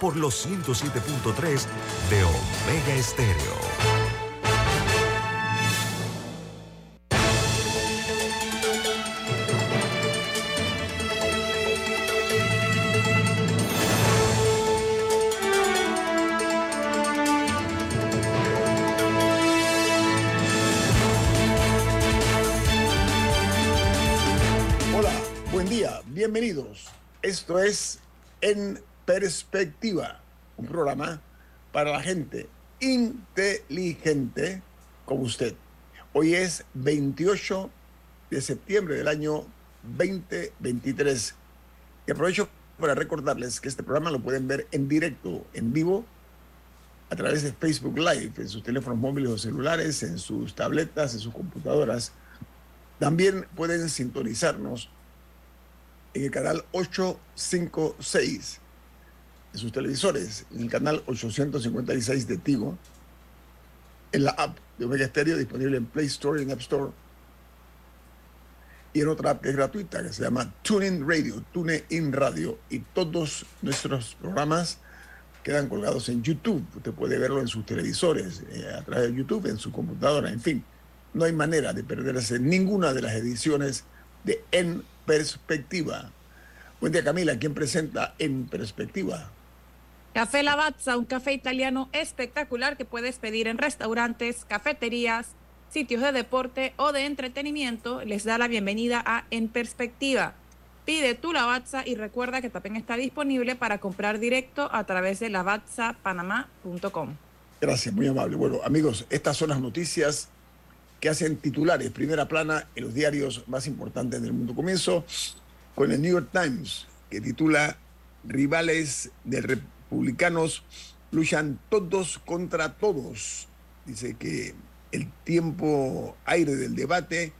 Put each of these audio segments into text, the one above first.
por los 107.3 de Omega Estéreo. Hola, buen día, bienvenidos. Esto es En Perspectiva, un programa para la gente inteligente como usted. Hoy es 28 de septiembre del año 2023 y aprovecho para recordarles que este programa lo pueden ver en directo, en vivo, a través de Facebook Live, en sus teléfonos móviles o celulares, en sus tabletas, en sus computadoras. También pueden sintonizarnos en el canal 856 en sus televisores, en el canal 856 de Tigo, en la app de Omega Stereo disponible en Play Store y en App Store, y en otra app que es gratuita que se llama TuneIn Radio, TuneIn Radio, y todos nuestros programas quedan colgados en YouTube. Usted puede verlo en sus televisores, eh, a través de YouTube, en su computadora, en fin. No hay manera de perderse ninguna de las ediciones de En Perspectiva. Buen día, Camila. ¿Quién presenta En Perspectiva? Café Lavazza, un café italiano espectacular que puedes pedir en restaurantes, cafeterías, sitios de deporte o de entretenimiento. Les da la bienvenida a En Perspectiva. Pide tu Lavazza y recuerda que también está disponible para comprar directo a través de lavazzapanamá.com. Gracias, muy amable. Bueno, amigos, estas son las noticias que hacen titulares, primera plana en los diarios más importantes del mundo. Comienzo con el New York Times, que titula Rivales del republicanos luchan todos contra todos. Dice que el tiempo aire del debate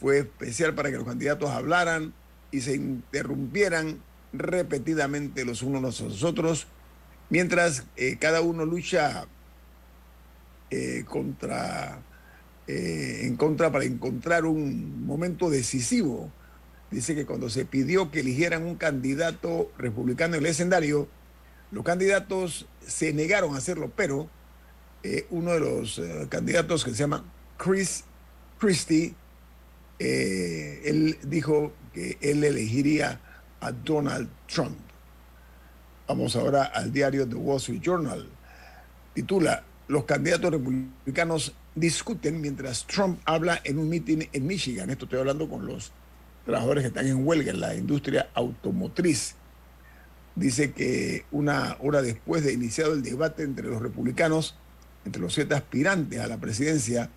fue especial para que los candidatos hablaran y se interrumpieran repetidamente los unos a los otros, mientras eh, cada uno lucha eh, contra, eh, en contra para encontrar un momento decisivo. Dice que cuando se pidió que eligieran un candidato republicano en el escenario, los candidatos se negaron a hacerlo, pero eh, uno de los eh, candidatos que se llama Chris Christie, eh, él dijo que él elegiría a Donald Trump. Vamos ahora al diario The Wall Street Journal. Titula, los candidatos republicanos discuten mientras Trump habla en un meeting en Michigan. Esto estoy hablando con los trabajadores que están en huelga en la industria automotriz dice que una hora después de iniciado el debate entre los republicanos, entre los siete aspirantes a la presidencia,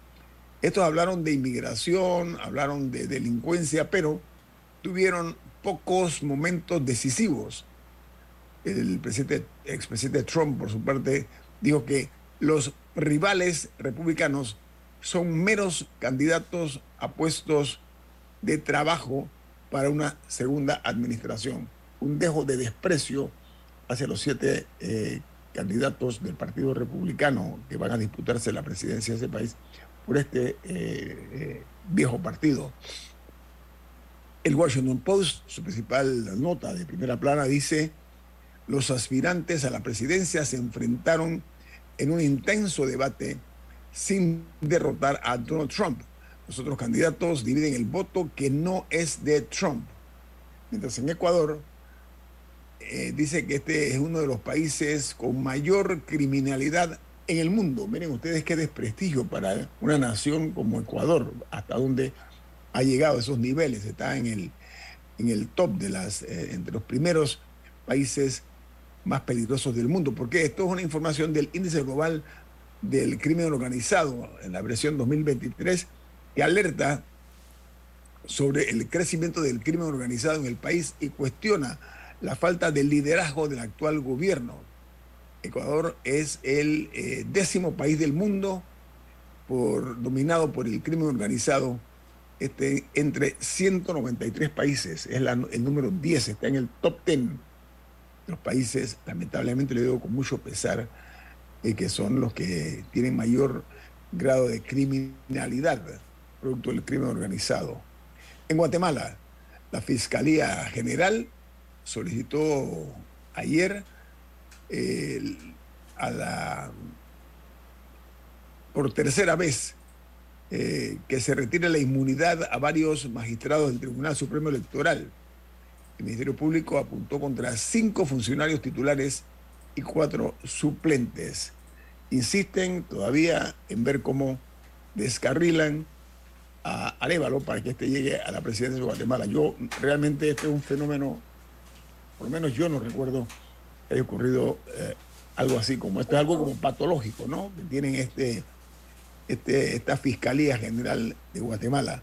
estos hablaron de inmigración, hablaron de delincuencia, pero tuvieron pocos momentos decisivos. El presidente, expresidente Trump, por su parte, dijo que los rivales republicanos son meros candidatos a puestos de trabajo para una segunda administración un dejo de desprecio hacia los siete eh, candidatos del Partido Republicano que van a disputarse la presidencia de ese país por este eh, eh, viejo partido. El Washington Post, su principal nota de primera plana, dice, los aspirantes a la presidencia se enfrentaron en un intenso debate sin derrotar a Donald Trump. Los otros candidatos dividen el voto que no es de Trump. Mientras en Ecuador, eh, dice que este es uno de los países con mayor criminalidad en el mundo. Miren ustedes qué desprestigio para una nación como Ecuador, hasta donde ha llegado a esos niveles, está en el, en el top de las, eh, entre los primeros países más peligrosos del mundo, porque esto es una información del índice global del crimen organizado en la versión 2023 que alerta sobre el crecimiento del crimen organizado en el país y cuestiona la falta de liderazgo del actual gobierno. Ecuador es el eh, décimo país del mundo por, dominado por el crimen organizado este, entre 193 países. Es el número 10, está en el top 10 de los países, lamentablemente le digo con mucho pesar, eh, que son los que tienen mayor grado de criminalidad, producto del crimen organizado. En Guatemala, la Fiscalía General solicitó ayer a la, por tercera vez eh, que se retire la inmunidad a varios magistrados del Tribunal Supremo Electoral. El Ministerio Público apuntó contra cinco funcionarios titulares y cuatro suplentes. Insisten todavía en ver cómo descarrilan a Arevalo para que éste llegue a la presidencia de Guatemala. Yo realmente este es un fenómeno, por lo menos yo no recuerdo que haya ocurrido eh, algo así como esto, es algo como patológico, ¿no? Que tienen este, este, esta Fiscalía General de Guatemala.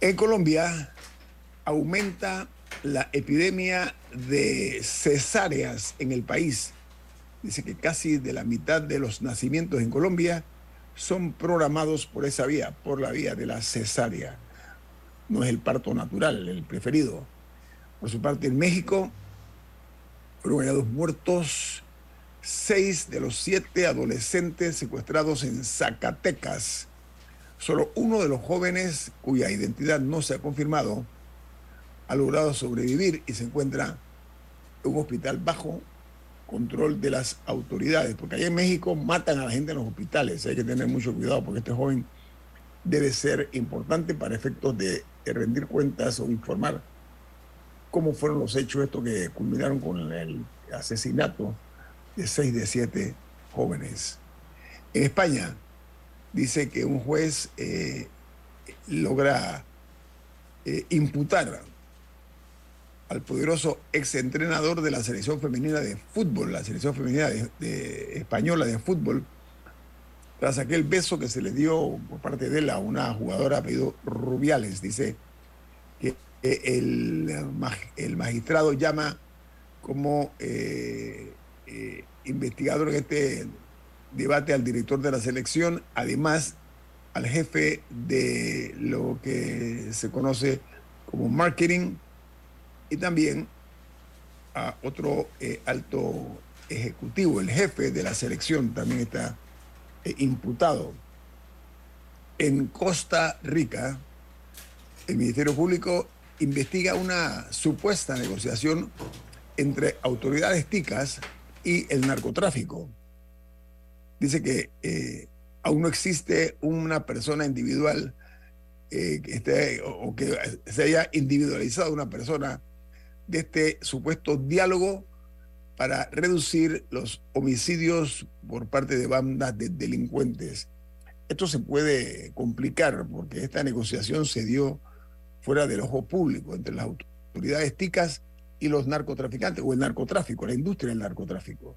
En Colombia aumenta la epidemia de cesáreas en el país. Dice que casi de la mitad de los nacimientos en Colombia son programados por esa vía, por la vía de la cesárea. No es el parto natural, el preferido. Por su parte, en México fueron hallados muertos seis de los siete adolescentes secuestrados en Zacatecas. Solo uno de los jóvenes, cuya identidad no se ha confirmado, ha logrado sobrevivir y se encuentra en un hospital bajo control de las autoridades, porque allá en México matan a la gente en los hospitales, hay que tener mucho cuidado porque este joven debe ser importante para efectos de, rendir cuentas o informar cómo fueron los hechos estos que culminaron con el asesinato de seis de siete jóvenes. En España dice que un juez eh, logra eh, imputar al poderoso exentrenador de la selección femenina de fútbol, la selección femenina de, española de fútbol, tras aquel beso que se le dio por parte de él a una jugadora apellido Rubiales. Dice el, magistrado llama como eh, eh, investigador en este debate al director de la selección, además al jefe de lo que se conoce como marketing y también a otro eh, alto ejecutivo, el jefe de la selección también está imputado. En Costa Rica, el Ministerio Público investiga una supuesta negociación entre autoridades ticas y el narcotráfico. Dice que eh, aún no existe una persona individual que esté, o que se haya individualizado una persona de este supuesto diálogo para reducir los homicidios por parte de bandas de delincuentes. Esto se puede complicar porque esta negociación se dio fuera del ojo público entre las autoridades ticas y los narcotraficantes, o el narcotráfico, la industria del narcotráfico.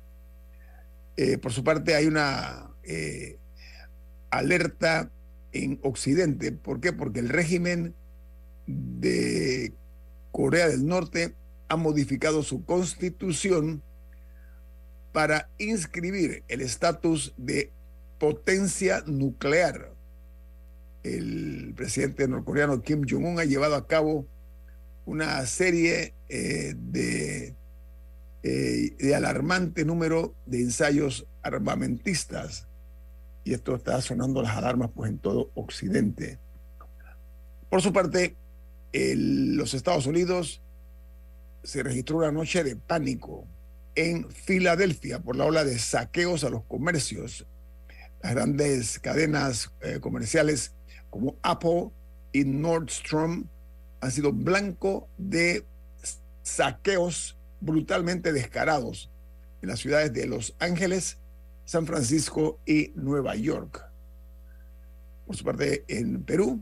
Eh, por su parte, hay una eh, alerta en Occidente. ¿Por qué? Porque el régimen de Corea del Norte ha modificado su constitución para inscribir el estatus de potencia nuclear. El presidente norcoreano Kim Jong-un ha llevado a cabo una serie eh, de, eh, de alarmante número de ensayos armamentistas. Y esto está sonando las alarmas pues, en todo Occidente. Por su parte, los Estados Unidos se registró una noche de pánico en Filadelfia por la ola de saqueos a los comercios. Las grandes cadenas eh, comerciales como Apple y Nordstrom han sido blanco de saqueos brutalmente descarados en las ciudades de Los Ángeles, San Francisco y Nueva York. Por su parte, en Perú,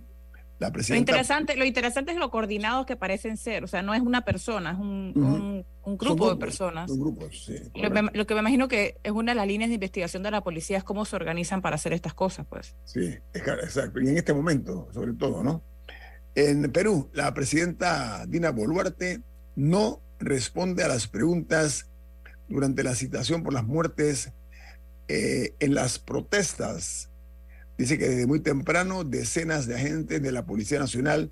lo interesante, lo interesante es lo coordinados que parecen ser, o sea, no es una persona, es un, grupo de personas. lo, que me imagino que es una de las líneas de investigación de la policía es cómo se organizan para hacer estas cosas, pues. Sí, exacto. Y en este momento, sobre todo, ¿no? En Perú, la presidenta Dina Boluarte no responde a las preguntas durante la citación por las muertes eh, en las protestas. Dice que desde muy temprano decenas de agentes de la Policía Nacional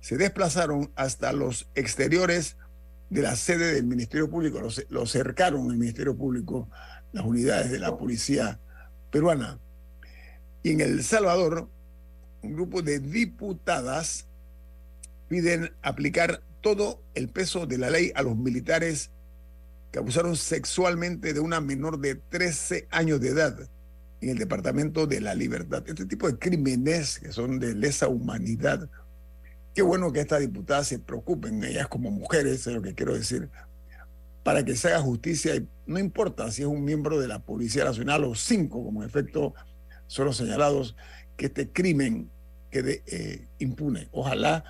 se desplazaron hasta los exteriores de la sede del Ministerio Público, lo, cercaron el Ministerio Público, las unidades de la policía peruana. Y en El Salvador, un grupo de diputadas piden aplicar todo el peso de la ley a los militares que abusaron sexualmente de una menor de 13 años de edad en el Departamento de la Libertad. Este tipo de crímenes que son de lesa humanidad Qué bueno que estas diputadas se preocupen, ellas como mujeres, es lo que quiero decir, para que se haga justicia. Y no importa si es un miembro de la Policía Nacional o cinco, como en efecto son los señalados, que este crimen quede eh, impune. Ojalá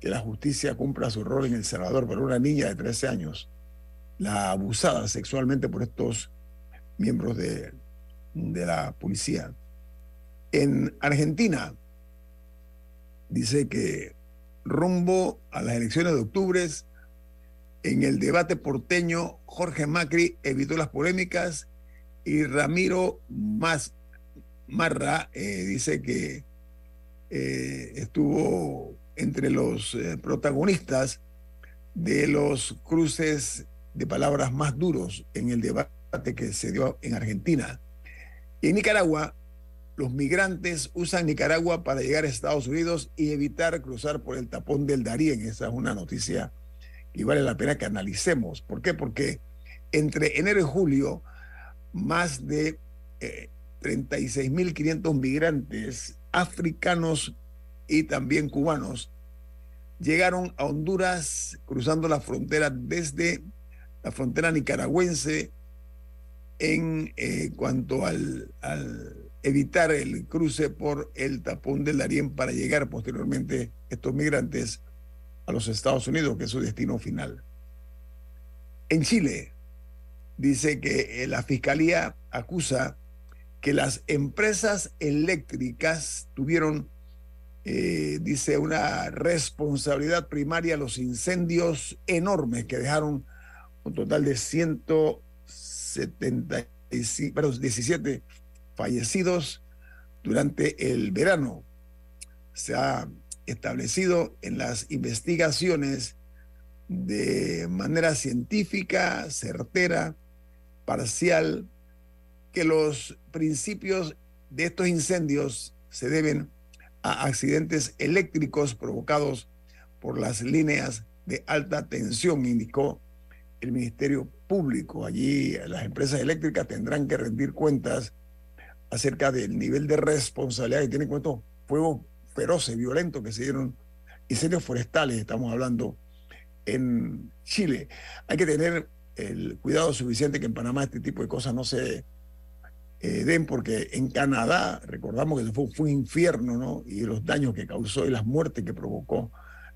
que la justicia cumpla su rol en El Salvador, pero una niña de 13 años, la abusada sexualmente por estos miembros de, de la policía. En Argentina, dice que rumbo a las elecciones de octubre. En el debate porteño, Jorge Macri evitó las polémicas y Ramiro Más Marra eh, dice que eh, estuvo entre los eh, protagonistas de los cruces de palabras más duros en el debate que se dio en Argentina. Y en Nicaragua, los migrantes usan Nicaragua para llegar a Estados Unidos y evitar cruzar por el tapón del Darién. Esa es una noticia que vale la pena que analicemos. ¿Por qué? Porque entre enero y julio, más de 36.500 eh, migrantes africanos y también cubanos llegaron a Honduras cruzando la frontera desde la frontera nicaragüense en eh, cuanto al evitar el cruce por el tapón del Darién para llegar posteriormente estos migrantes a los Estados Unidos, que es su destino final. En Chile, dice que eh, la fiscalía acusa que las empresas eléctricas tuvieron, eh, dice, una responsabilidad primaria los incendios enormes que dejaron un total de 175, perdón, 17 fallecidos durante el verano. Se ha establecido en las investigaciones de manera científica, certera, parcial, que los principios de estos incendios se deben a accidentes eléctricos provocados por las líneas de alta tensión, indicó el Ministerio Público. Allí las empresas eléctricas tendrán que rendir cuentas acerca del nivel de responsabilidad que tienen con estos fuegos feroces, violentos que se dieron, incendios forestales, estamos hablando en Chile. Hay que tener el cuidado suficiente que en Panamá este tipo de cosas no se eh, den, porque en Canadá, recordamos que fue, fue un infierno, ¿no? Y los daños que causó y las muertes que provocó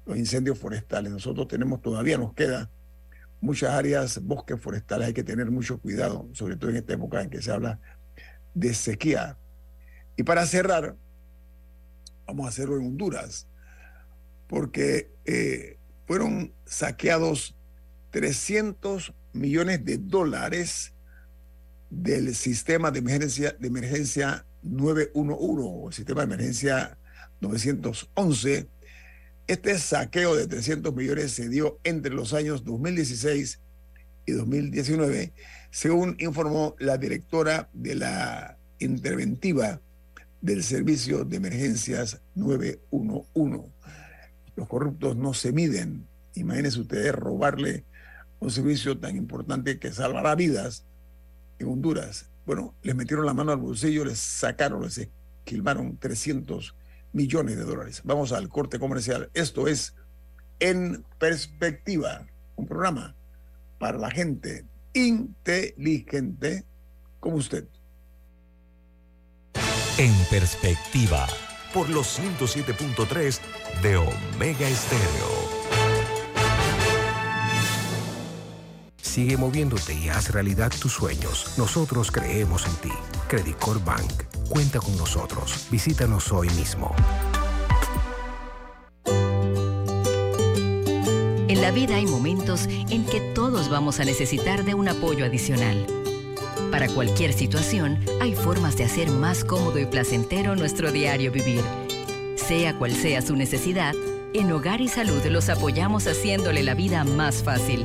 los incendios forestales. Nosotros tenemos, todavía nos queda muchas áreas, bosques forestales, hay que tener mucho cuidado, sobre todo en esta época en que se habla de sequía. Y para cerrar, vamos a hacerlo en Honduras, porque eh, fueron saqueados 300 millones de dólares del sistema de emergencia, de emergencia 911 o sistema de emergencia 911. Este saqueo de 300 millones se dio entre los años 2016 y 2019 según informó la directora de la interventiva del Servicio de Emergencias 911. Los corruptos no se miden. Imagínense ustedes robarle un servicio tan importante que salvará vidas en Honduras. Bueno, les metieron la mano al bolsillo, les sacaron, les esquilmaron 300 millones de dólares. Vamos al corte comercial. Esto es En Perspectiva, un programa para la gente inteligente como usted. En perspectiva. Por los 107.3 de Omega Estéreo. Sigue moviéndote y haz realidad tus sueños. Nosotros creemos en ti. Credicor Bank. Cuenta con nosotros. Visítanos hoy mismo. En la vida hay momentos en que todos vamos a necesitar de un apoyo adicional. Para cualquier situación, hay formas de hacer más cómodo y placentero nuestro diario vivir. Sea cual sea su necesidad, en Hogar y Salud los apoyamos haciéndole la vida más fácil,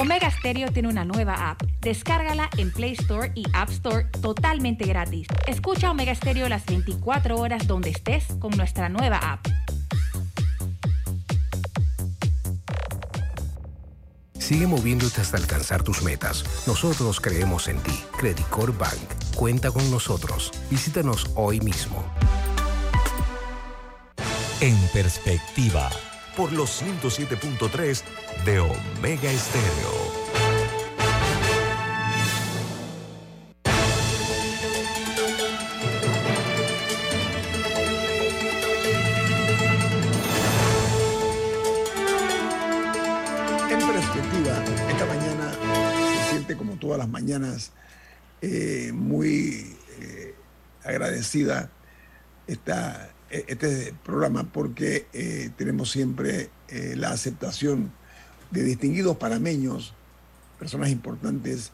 Omega Stereo tiene una nueva app. Descárgala en Play Store y App Store totalmente gratis. Escucha Omega Stereo las 24 horas donde estés con nuestra nueva app. Sigue moviéndote hasta alcanzar tus metas. Nosotros creemos en ti. Credicor Bank. Cuenta con nosotros. Visítanos hoy mismo. En perspectiva, por los 107.3 de Omega Estéreo. En perspectiva, esta mañana se siente como todas las mañanas eh, muy eh, agradecida esta, este programa porque eh, tenemos siempre eh, la aceptación de distinguidos panameños, personas importantes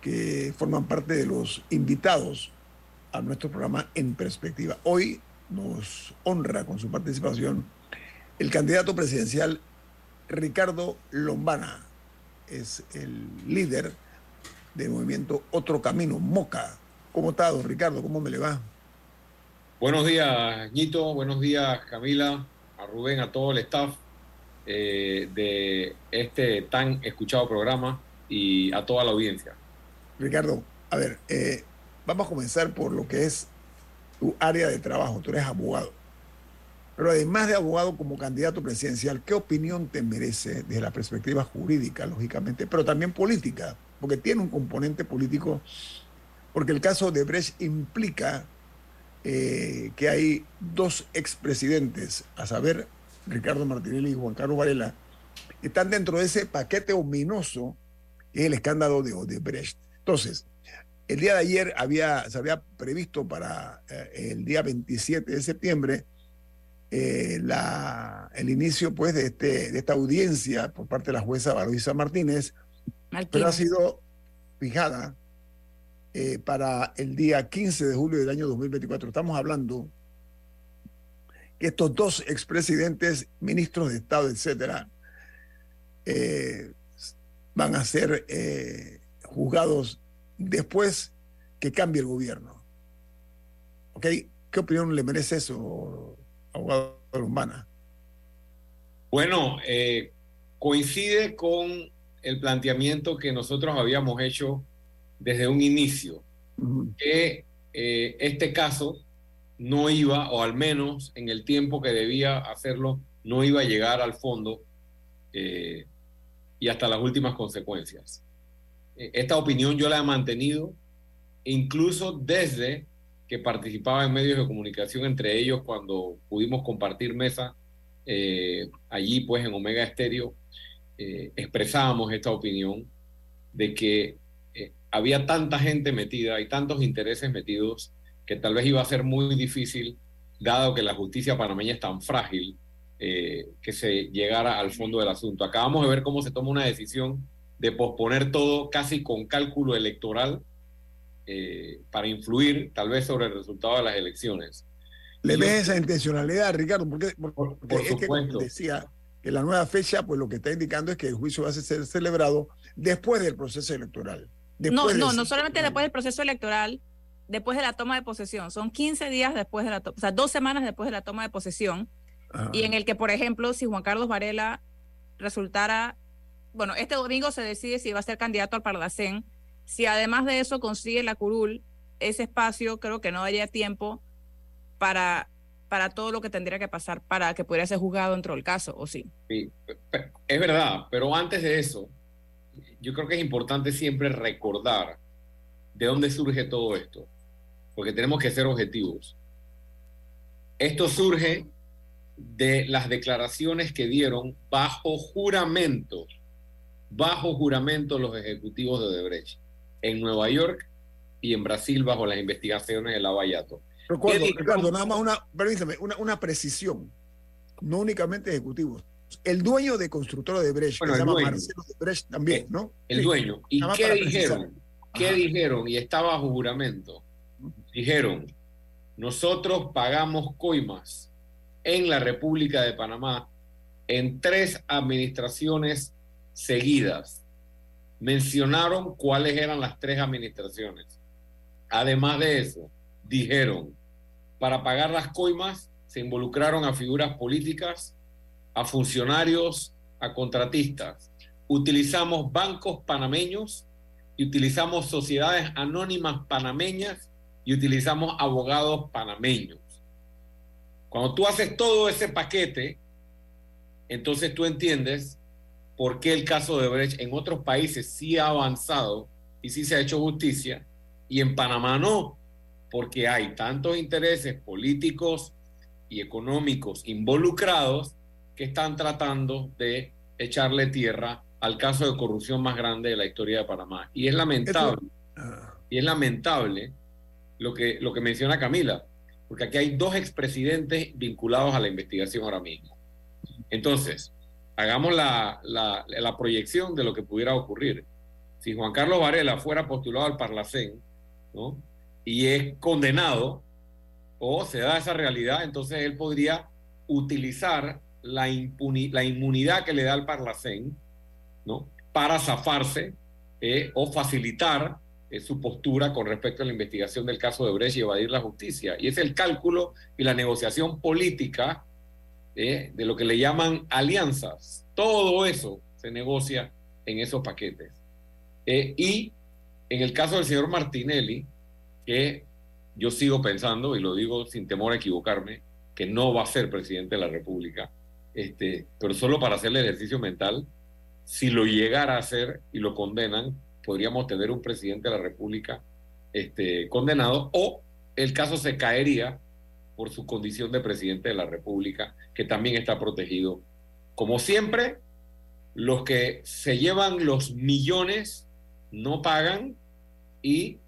que forman parte de los invitados a nuestro programa En Perspectiva. Hoy nos honra con su participación el candidato presidencial Ricardo Lombana. Es el líder del movimiento Otro Camino, Moca. ¿Cómo está, don Ricardo? ¿Cómo me le va? Buenos días, Ñito. Buenos días, Camila, a Rubén, a todo el staff eh, de este tan escuchado programa y a toda la audiencia. Ricardo, a ver, eh, vamos a comenzar por lo que es tu área de trabajo. Tú eres abogado. Pero además de abogado como candidato presidencial, ¿qué opinión te merece desde la perspectiva jurídica, lógicamente, pero también política? Porque tiene un componente político, porque el caso de Brecht implica eh, que hay dos expresidentes, a saber, Ricardo Martinelli y Juan Carlos Varela, que están dentro de ese paquete ominoso que es el escándalo de Odebrecht. Entonces, el día de ayer había, se había previsto para eh, el día 27 de septiembre eh, la, el inicio pues, de, este, de esta audiencia por parte de la jueza Valoisa Martínez, pero ha sido fijada eh, para el día 15 de julio del año 2024. Estamos hablando que estos dos expresidentes, ministros de Estado, etcétera, eh, van a ser eh, juzgados después que cambie el gobierno. ¿Ok? ¿Qué opinión le merece eso, abogado Lombana? Bueno, coincide con el planteamiento que nosotros habíamos hecho desde un inicio, que eh, este caso no iba, o al menos en el tiempo que debía hacerlo, no iba a llegar al fondo eh, y hasta las últimas consecuencias. Eh, esta opinión yo la he mantenido incluso desde que participaba en medios de comunicación, entre ellos cuando pudimos compartir mesa eh, allí pues en Omega Estéreo, eh, expresábamos esta opinión de que había tanta gente metida y tantos intereses metidos que tal vez iba a ser muy difícil, dado que la justicia panameña es tan frágil, eh, que se llegara al fondo del asunto. Acabamos de ver cómo se toma una decisión de posponer todo casi con cálculo electoral eh, para influir tal vez sobre el resultado de las elecciones. ¿Le Yo- ves esa intencionalidad, Ricardo? Porque, Por, porque por es que supuesto. decía que la nueva fecha, pues lo que está indicando es que el juicio va a ser celebrado después del proceso electoral. No, Después no, no solamente después del proceso electoral, después de la toma de posesión. Son 15 días después de la toma, o sea, dos semanas después de la toma de posesión. Ajá. Y en el que, por ejemplo, si Juan Carlos Varela resultara, bueno, este domingo se decide si va a ser candidato al Parlacén. Si además de eso consigue la curul, ese espacio creo que no daría tiempo para para todo lo que tendría que pasar para que pudiera ser juzgado dentro del caso, ¿o sí? Sí, es verdad, pero antes de eso, yo creo que es importante siempre recordar de dónde surge todo esto, porque tenemos que ser objetivos. Esto surge de las declaraciones que dieron bajo juramento, bajo juramento los ejecutivos de Odebrecht en Nueva York y en Brasil bajo las investigaciones de Lavallato. Recuerdo, Ricardo, nada más una, permítame, una, una precisión, no únicamente ejecutivos. El dueño de constructora de Brecht, bueno, se llama. Marcelo de Brecht también, ¿no? El Sí. dueño. ¿Y Nada qué dijeron? ¿Qué Ajá. dijeron? Y estaba bajo juramento. Dijeron, nosotros pagamos coimas en la República de Panamá en tres administraciones seguidas. Mencionaron cuáles eran las tres administraciones. Además de eso, dijeron, para pagar las coimas se involucraron a figuras políticas, a funcionarios, a contratistas. Utilizamos bancos panameños y utilizamos sociedades anónimas panameñas y utilizamos abogados panameños. Cuando tú haces todo ese paquete, entonces tú entiendes por qué el caso de Brecht en otros países sí ha avanzado y sí se ha hecho justicia y en Panamá no, porque hay tantos intereses políticos y económicos involucrados que están tratando de echarle tierra al caso de corrupción más grande de la historia de Panamá. Y es lamentable, Ah, y es lamentable lo que, lo que menciona Camila, porque aquí hay dos expresidentes vinculados a la investigación ahora mismo. Entonces, hagamos la, la, la proyección de lo que pudiera ocurrir. Si Juan Carlos Varela fuera postulado al Parlacén, ¿no? y es condenado, o se da esa realidad, entonces él podría utilizar la, la inmunidad que le da el Parlacén, ¿no? Para zafarse eh, o facilitar eh, su postura con respecto a la investigación del caso de Brecht y evadir la justicia. Y es el cálculo y la negociación política eh, de lo que le llaman alianzas. Todo eso se negocia en esos paquetes. Y en el caso del señor Martinelli, que yo sigo pensando, y lo digo sin temor a equivocarme, que no va a ser presidente de la República, este, pero solo para hacer el ejercicio mental, si lo llegara a hacer y lo condenan, podríamos tener un presidente de la República este, condenado, o el caso se caería por su condición de presidente de la República, que también está protegido. Como siempre, los que se llevan los millones no pagan y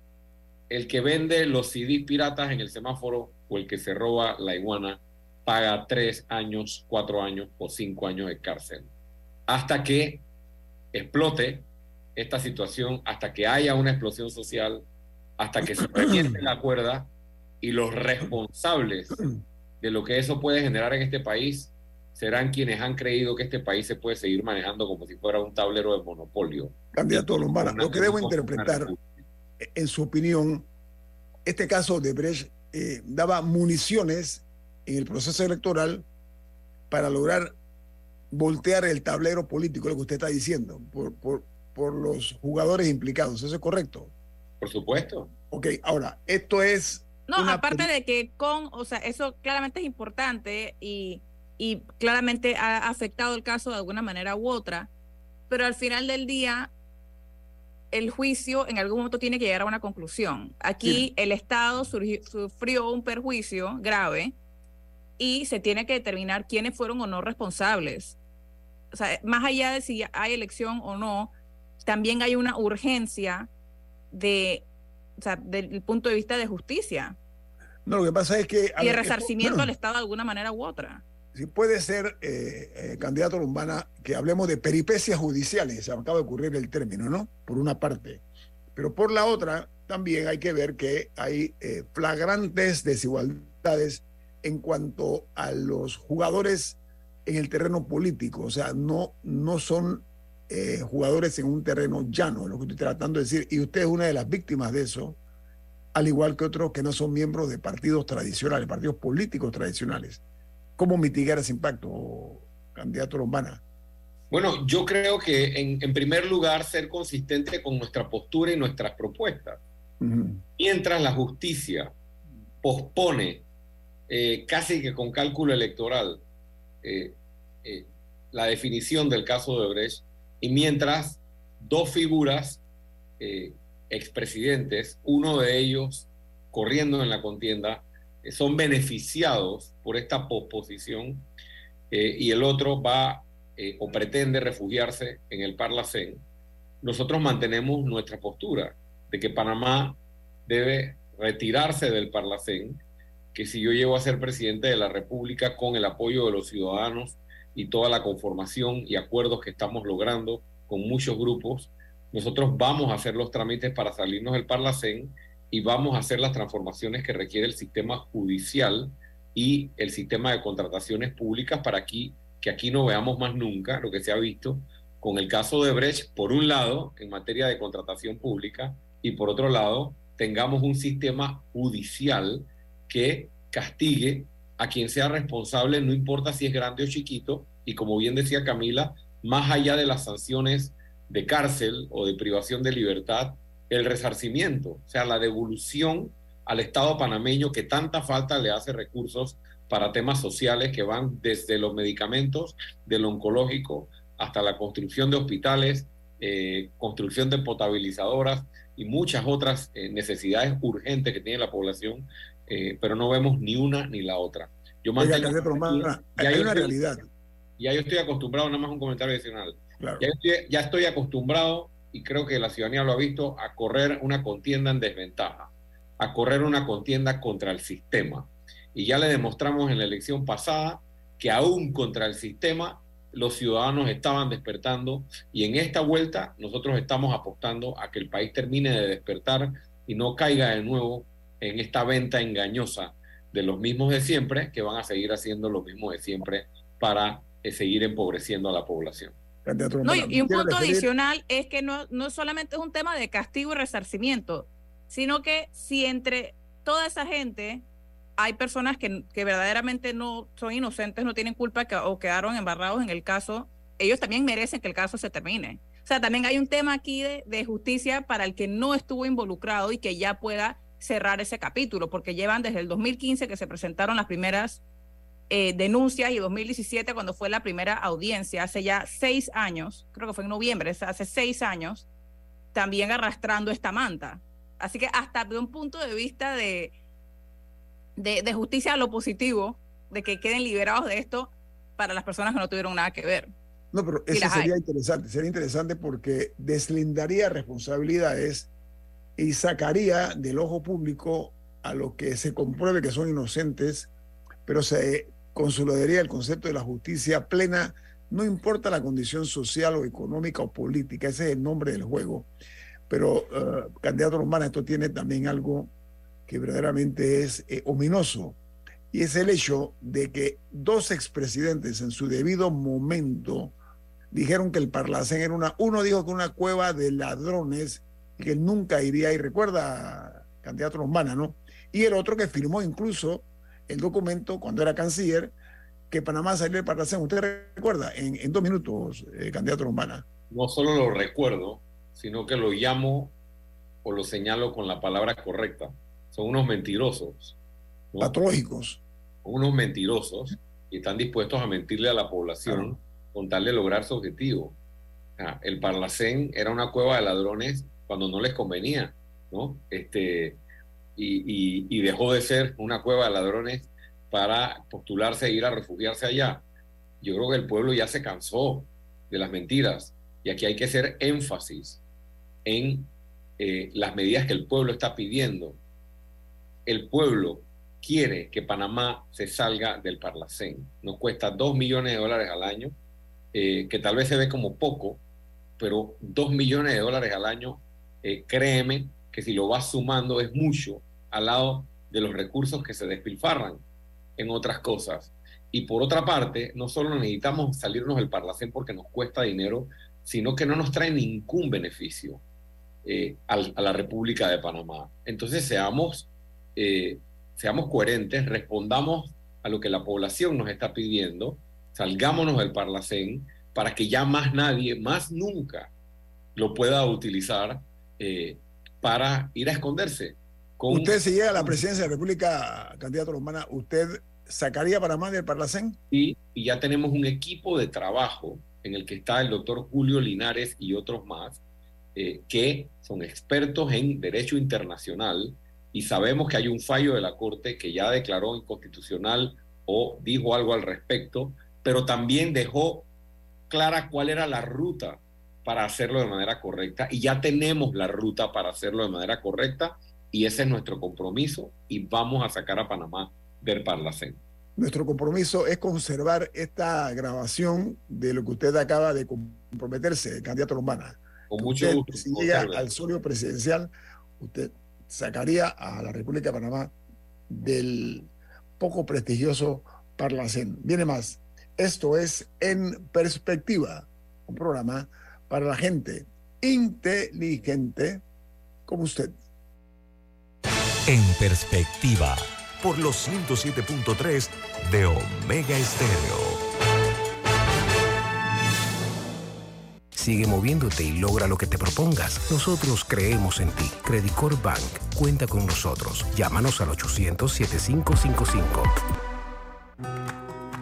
el que vende los CDs piratas en el semáforo o el que se roba la iguana paga tres años, cuatro años o cinco años de cárcel. Hasta que explote esta situación, hasta que haya una explosión social, hasta que se reviente la cuerda y los responsables de lo que eso puede generar en este país serán quienes han creído que este país se puede seguir manejando como si fuera un tablero de monopolio. Candidato Lombana, lo que debo interpretar, en su opinión, este caso de Brecht eh, daba municiones en el proceso electoral para lograr voltear el tablero político, lo que usted está diciendo, por, por, por los jugadores implicados. ¿Eso es correcto? Por supuesto. Ok, ahora, esto es... No, una aparte de que con, o sea, eso claramente es importante y, y claramente ha afectado el caso de alguna manera u otra, pero al final del día el juicio en algún momento tiene que llegar a una conclusión. Aquí Sí. el Estado sufrió un perjuicio grave y se tiene que determinar quiénes fueron o no responsables. O sea, más allá de si hay elección o no, también hay una urgencia de, o sea, del punto de vista de justicia No, lo que pasa es que... y de resarcimiento al Estado de alguna manera u otra. si puede ser, eh, eh, candidato Lombana, que hablemos de peripecias judiciales, se acaba de ocurrir el término, ¿no? Por una parte. Pero por la otra, también hay que ver que hay eh, flagrantes desigualdades en cuanto a los jugadores en el terreno político. O sea, no, no son eh, jugadores en un terreno llano, lo que estoy tratando de decir. Y usted es una de las víctimas de eso, al igual que otros que no son miembros de partidos tradicionales, partidos políticos tradicionales. ¿Cómo mitigar ese impacto, candidato Lombana? Bueno, yo creo que en, en primer lugar ser consistente con nuestra postura y nuestras propuestas. Mientras la justicia pospone eh, casi que con cálculo electoral eh, eh, la definición del caso de Brecht y mientras dos figuras expresidentes, uno de ellos corriendo en la contienda, son beneficiados por esta posposición y el otro va o pretende refugiarse en el Parlacén, nosotros mantenemos nuestra postura de que Panamá debe retirarse del Parlacén, que si yo llego a ser presidente de la República con el apoyo de los ciudadanos y toda la conformación y acuerdos que estamos logrando con muchos grupos, nosotros vamos a hacer los trámites para salirnos del Parlacén y vamos a hacer las transformaciones que requiere el sistema judicial y el sistema de contrataciones públicas para aquí, que aquí no veamos más nunca lo que se ha visto con el caso de Brecht, por un lado, en materia de contratación pública, y por otro lado, tengamos un sistema judicial que castigue a quien sea responsable, no importa si es grande o chiquito, y como bien decía Camila, más allá de las sanciones de cárcel o de privación de libertad, el resarcimiento, o sea, la devolución al Estado panameño que tanta falta le hace recursos para temas sociales que van desde los medicamentos, del oncológico, hasta la construcción de hospitales, eh, construcción de potabilizadoras, y muchas otras eh, necesidades urgentes que tiene la población, eh, pero no vemos ni una ni la otra. Yo hay una realidad. Ya yo estoy acostumbrado, nada más un comentario adicional. Ya, estoy, acostumbrado, y creo que la ciudadanía lo ha visto, a correr una contienda en desventaja, a correr una contienda contra el sistema. Y ya le demostramos en la elección pasada que aún contra el sistema los ciudadanos estaban despertando y en esta vuelta nosotros estamos apostando a que el país termine de despertar y no caiga de nuevo en esta venta engañosa de los mismos de siempre que van a seguir haciendo lo mismo de siempre para eh, seguir empobreciendo a la población. y, un punto adicional es que no, no solamente es un tema de castigo y resarcimiento, sino que si entre toda esa gente hay personas que, verdaderamente no son inocentes, no tienen culpa o quedaron embarrados en el caso, ellos también merecen que el caso se termine. O sea, también hay un tema aquí de, justicia para el que no estuvo involucrado y que ya pueda cerrar ese capítulo, porque llevan desde el 2015 que se presentaron las primeras eh, denuncias y 2017 cuando fue la primera audiencia, hace ya seis años, creo que fue en noviembre, hace seis años, también arrastrando esta manta. Así que hasta de un punto de vista de, de, justicia a lo positivo, de que queden liberados de esto para las personas que no tuvieron nada que ver. No, pero eso sería interesante, sería interesante porque deslindaría responsabilidades y sacaría del ojo público a los que se compruebe que son inocentes, pero se consolidaría el concepto de la justicia plena, no importa la condición social o económica o política, ese es el nombre del juego. Pero, uh, candidato Romana, esto tiene también algo que verdaderamente es eh, ominoso, y es el hecho de que dos expresidentes en su debido momento dijeron que el Parlacén era una, uno dijo que una cueva de ladrones que nunca iría y recuerda, candidato Romana, ¿no? Y el otro que firmó incluso el documento cuando era canciller que Panamá salió del Parlacén. ¿Usted recuerda? En, dos minutos, eh, candidato Romana. No solo lo recuerdo, sino que lo llamo o lo señalo con la palabra correcta son unos mentirosos. Patológicos. Unos mentirosos y están dispuestos a mentirle a la población con tal de lograr su objetivo. el Parlacén era una cueva de ladrones cuando no les convenía, ¿no? Este, y, y, dejó de ser una cueva de ladrones para postularse e ir a refugiarse allá. Yo creo que el pueblo ya se cansó de las mentiras y aquí hay que hacer énfasis en eh, las medidas que el pueblo está pidiendo el pueblo quiere que Panamá se salga del Parlacén. Nos cuesta dos millones de dólares al año, eh, que tal vez se ve como poco, pero dos millones de dólares al año, eh, créeme que si lo vas sumando es mucho al lado de los recursos que se despilfarran en otras cosas. Y por otra parte, no solo necesitamos salirnos del Parlacén porque nos cuesta dinero, sino que no nos trae ningún beneficio eh, a la República de Panamá. Entonces seamos eh, seamos coherentes, respondamos a lo que la población nos está pidiendo, salgámonos del Parlacén para que ya más nadie, más nunca, lo pueda utilizar eh, para ir a esconderse usted si llega a la presidencia de la República, candidato Lombana, ¿usted sacaría Panamá del Parlacén? Sí, y ya tenemos un equipo de trabajo en el que está el doctor Julio Linares y otros más, eh, que son expertos en derecho internacional y sabemos que hay un fallo de la Corte que ya declaró inconstitucional o dijo algo al respecto, pero también dejó clara cuál era la ruta para hacerlo de manera correcta y ya tenemos la ruta para hacerlo de manera correcta y ese es nuestro compromiso y vamos a sacar a Panamá del Parlacén. Nuestro compromiso es conservar esta grabación de lo que usted acaba de comprometerse, candidato Lombana. Con mucho gusto. Si llega al solio presidencial, usted sacaría a la República de Panamá del poco prestigioso Parlacén. Viene más. Esto es En Perspectiva, un programa para la gente inteligente como usted. En Perspectiva, por los 107.3 de Omega Estéreo. Sigue moviéndote y logra lo que te propongas. Nosotros creemos en ti. Credicor Bank. Cuenta con nosotros. Llámanos al 800-7555.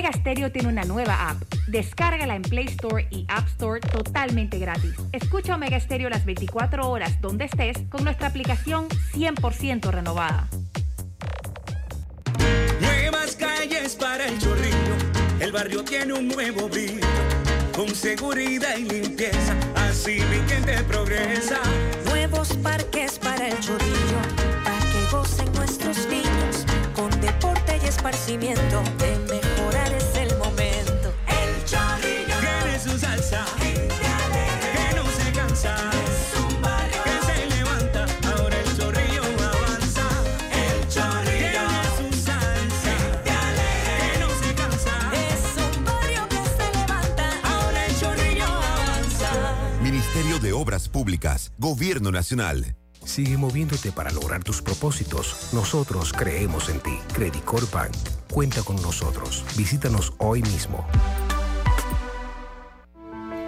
Omega Stereo tiene una nueva app. Descárgala en Play Store y App Store totalmente gratis. Escucha Omega Stereo las 24 horas donde estés con nuestra aplicación 100% renovada calles para el chorrillo, el barrio tiene un nuevo brillo, con seguridad y limpieza, así mi gente progresa. Nuevos parques para el chorrillo, para que gocen nuestros niños, con deporte y esparcimiento, de mejorar Gobierno Nacional. Sigue moviéndote para lograr tus propósitos. Nosotros creemos en ti. Credicor Bank. Cuenta con nosotros. Visítanos hoy mismo.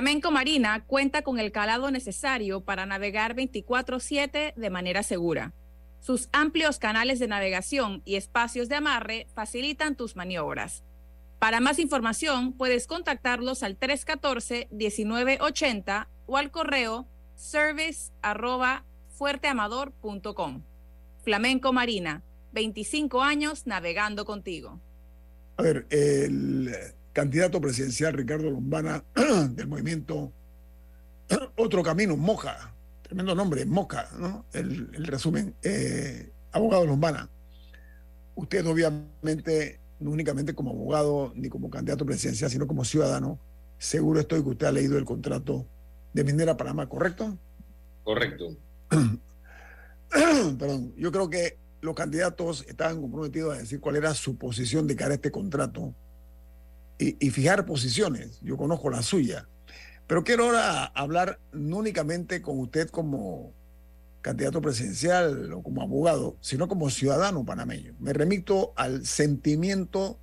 Flamenco Marina cuenta con el calado necesario para navegar 24/7 de manera segura. Sus amplios canales de navegación y espacios de amarre facilitan tus maniobras. Para más información, puedes contactarlos al 314-1980 o al correo service fuerteamador.com. Flamenco Marina, 25 años navegando contigo. A ver, el candidato presidencial Ricardo Lombana del movimiento Otro Camino, Moja, tremendo nombre, Moja, ¿no? El, resumen, eh, abogado Lombana. Usted obviamente, no únicamente como abogado ni como candidato presidencial, sino como ciudadano, seguro estoy que usted ha leído el contrato de Minera Panamá, ¿correcto? Correcto. Perdón, yo creo que los candidatos estaban comprometidos a decir cuál era su posición de cara a este contrato y, fijar posiciones. Yo conozco la suya. Pero quiero ahora hablar no únicamente con usted como candidato presidencial o como abogado, sino como ciudadano panameño. Me remito al sentimiento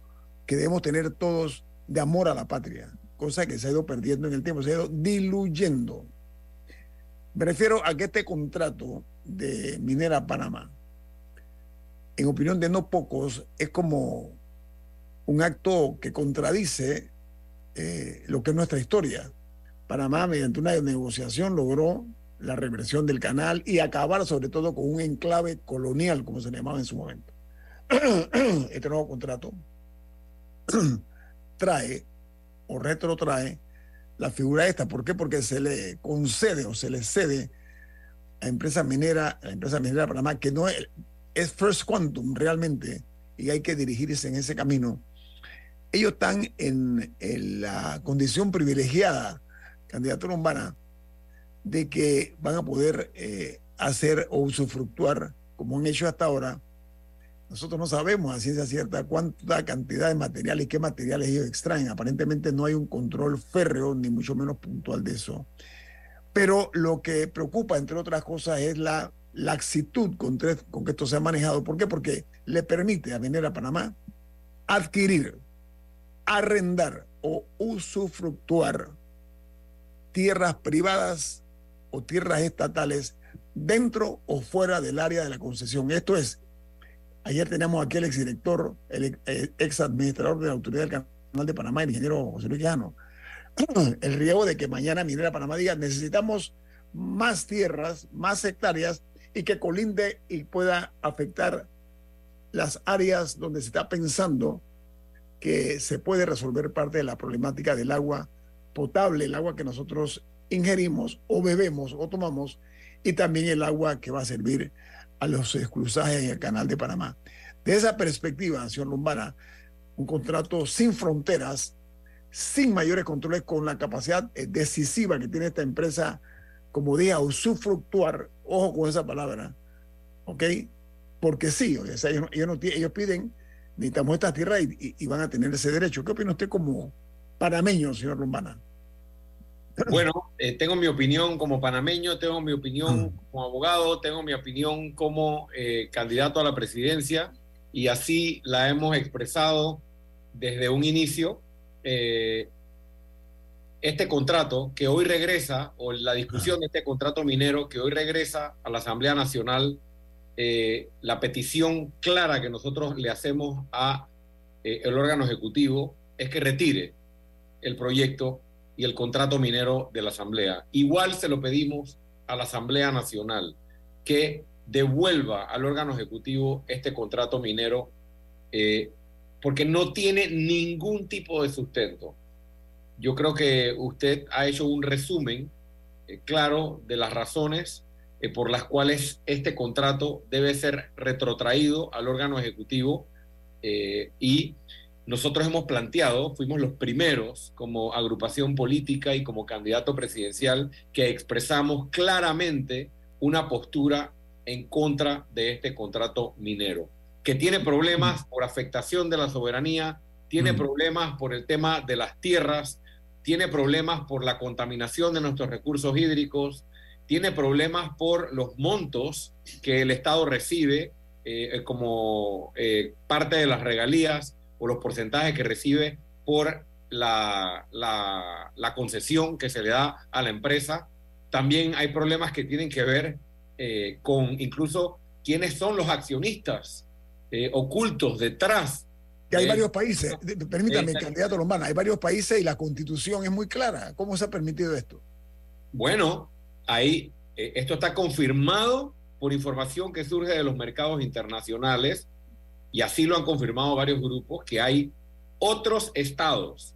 que debemos tener todos de amor a la patria, cosa que se ha ido perdiendo en el tiempo, se ha ido diluyendo. Me refiero a que este contrato de Minera Panamá, en opinión de no pocos, es como un acto que contradice eh, lo que es nuestra historia. Panamá, mediante una negociación, logró la reversión del canal y acabar sobre todo con un enclave colonial, como se llamaba en su momento. este nuevo contrato trae o retrotrae la figura esta. ¿Por qué? Porque se le concede o se le cede a empresa minera, a la empresa minera de Panamá, que no es, es First Quantum realmente, y hay que dirigirse en ese camino. Ellos están en, la condición privilegiada, candidatura humana, de que van a poder eh, hacer o usufructuar, como han hecho hasta ahora. Nosotros no sabemos a ciencia cierta cuánta cantidad de materiales y qué materiales ellos extraen. Aparentemente no hay un control férreo, ni mucho menos puntual de eso. Pero lo que preocupa, entre otras cosas, es la laxitud con, con que esto se ha manejado. ¿Por qué? Porque le permite a Minera Panamá adquirir, arrendar o usufructuar tierras privadas o tierras estatales dentro o fuera del área de la concesión. Esto es, ayer teníamos aquí el exdirector, el ex administrador de la Autoridad del Canal de Panamá, el ingeniero José Luis Llano, el riesgo de que mañana Minera Panamá diga necesitamos más tierras, más hectáreas y que colinde y pueda afectar las áreas donde se está pensando que se puede resolver parte de la problemática del agua potable, el agua que nosotros ingerimos o bebemos o tomamos y también el agua que va a servir a los exclusajes en el canal de Panamá. De esa perspectiva, señor Lumbara, un contrato sin fronteras, sin mayores controles, con la capacidad eh, decisiva que tiene esta empresa, como dije, a usufructuar, ojo con esa palabra, ¿ok? Porque sí, ellos, ellos, piden, necesitamos esta tierra y, y, van a tener ese derecho. ¿Qué opina usted como panameño, señor Lumbana? Bueno, eh, tengo mi opinión como panameño, tengo mi opinión mm. como abogado, tengo mi opinión como eh, candidato a la presidencia y así la hemos expresado desde un inicio. Eh, este contrato que hoy regresa, o la discusión de este contrato minero que hoy regresa a la Asamblea Nacional, la petición clara que nosotros le hacemos a el órgano ejecutivo es que retire el proyecto y el contrato minero de la Asamblea. Igual se lo pedimos a la Asamblea Nacional que devuelva al órgano ejecutivo este contrato minero eh, porque no tiene ningún tipo de sustento. Yo creo que usted ha hecho un resumen eh, claro de las razones eh, por las cuales este contrato debe ser retrotraído al órgano ejecutivo y nosotros hemos planteado, fuimos los primeros como agrupación política y como candidato presidencial que expresamos claramente una postura en contra de este contrato minero, que tiene problemas por afectación de la soberanía, tiene problemas por el tema de las tierras, tiene problemas por la contaminación de nuestros recursos hídricos, tiene problemas por los montos que el Estado recibe eh, como eh, parte de las regalías o los porcentajes que recibe por la, la, concesión que se le da a la empresa. También hay problemas que tienen que ver eh, con incluso quiénes son los accionistas eh, ocultos detrás. Que hay varios países, permítame, candidato Lombana, hay varios países y la constitución es muy clara. ¿Cómo se ha permitido esto? Bueno, ahí eh, esto está confirmado por información que surge de los mercados internacionales y así lo han confirmado varios grupos, que hay otros estados,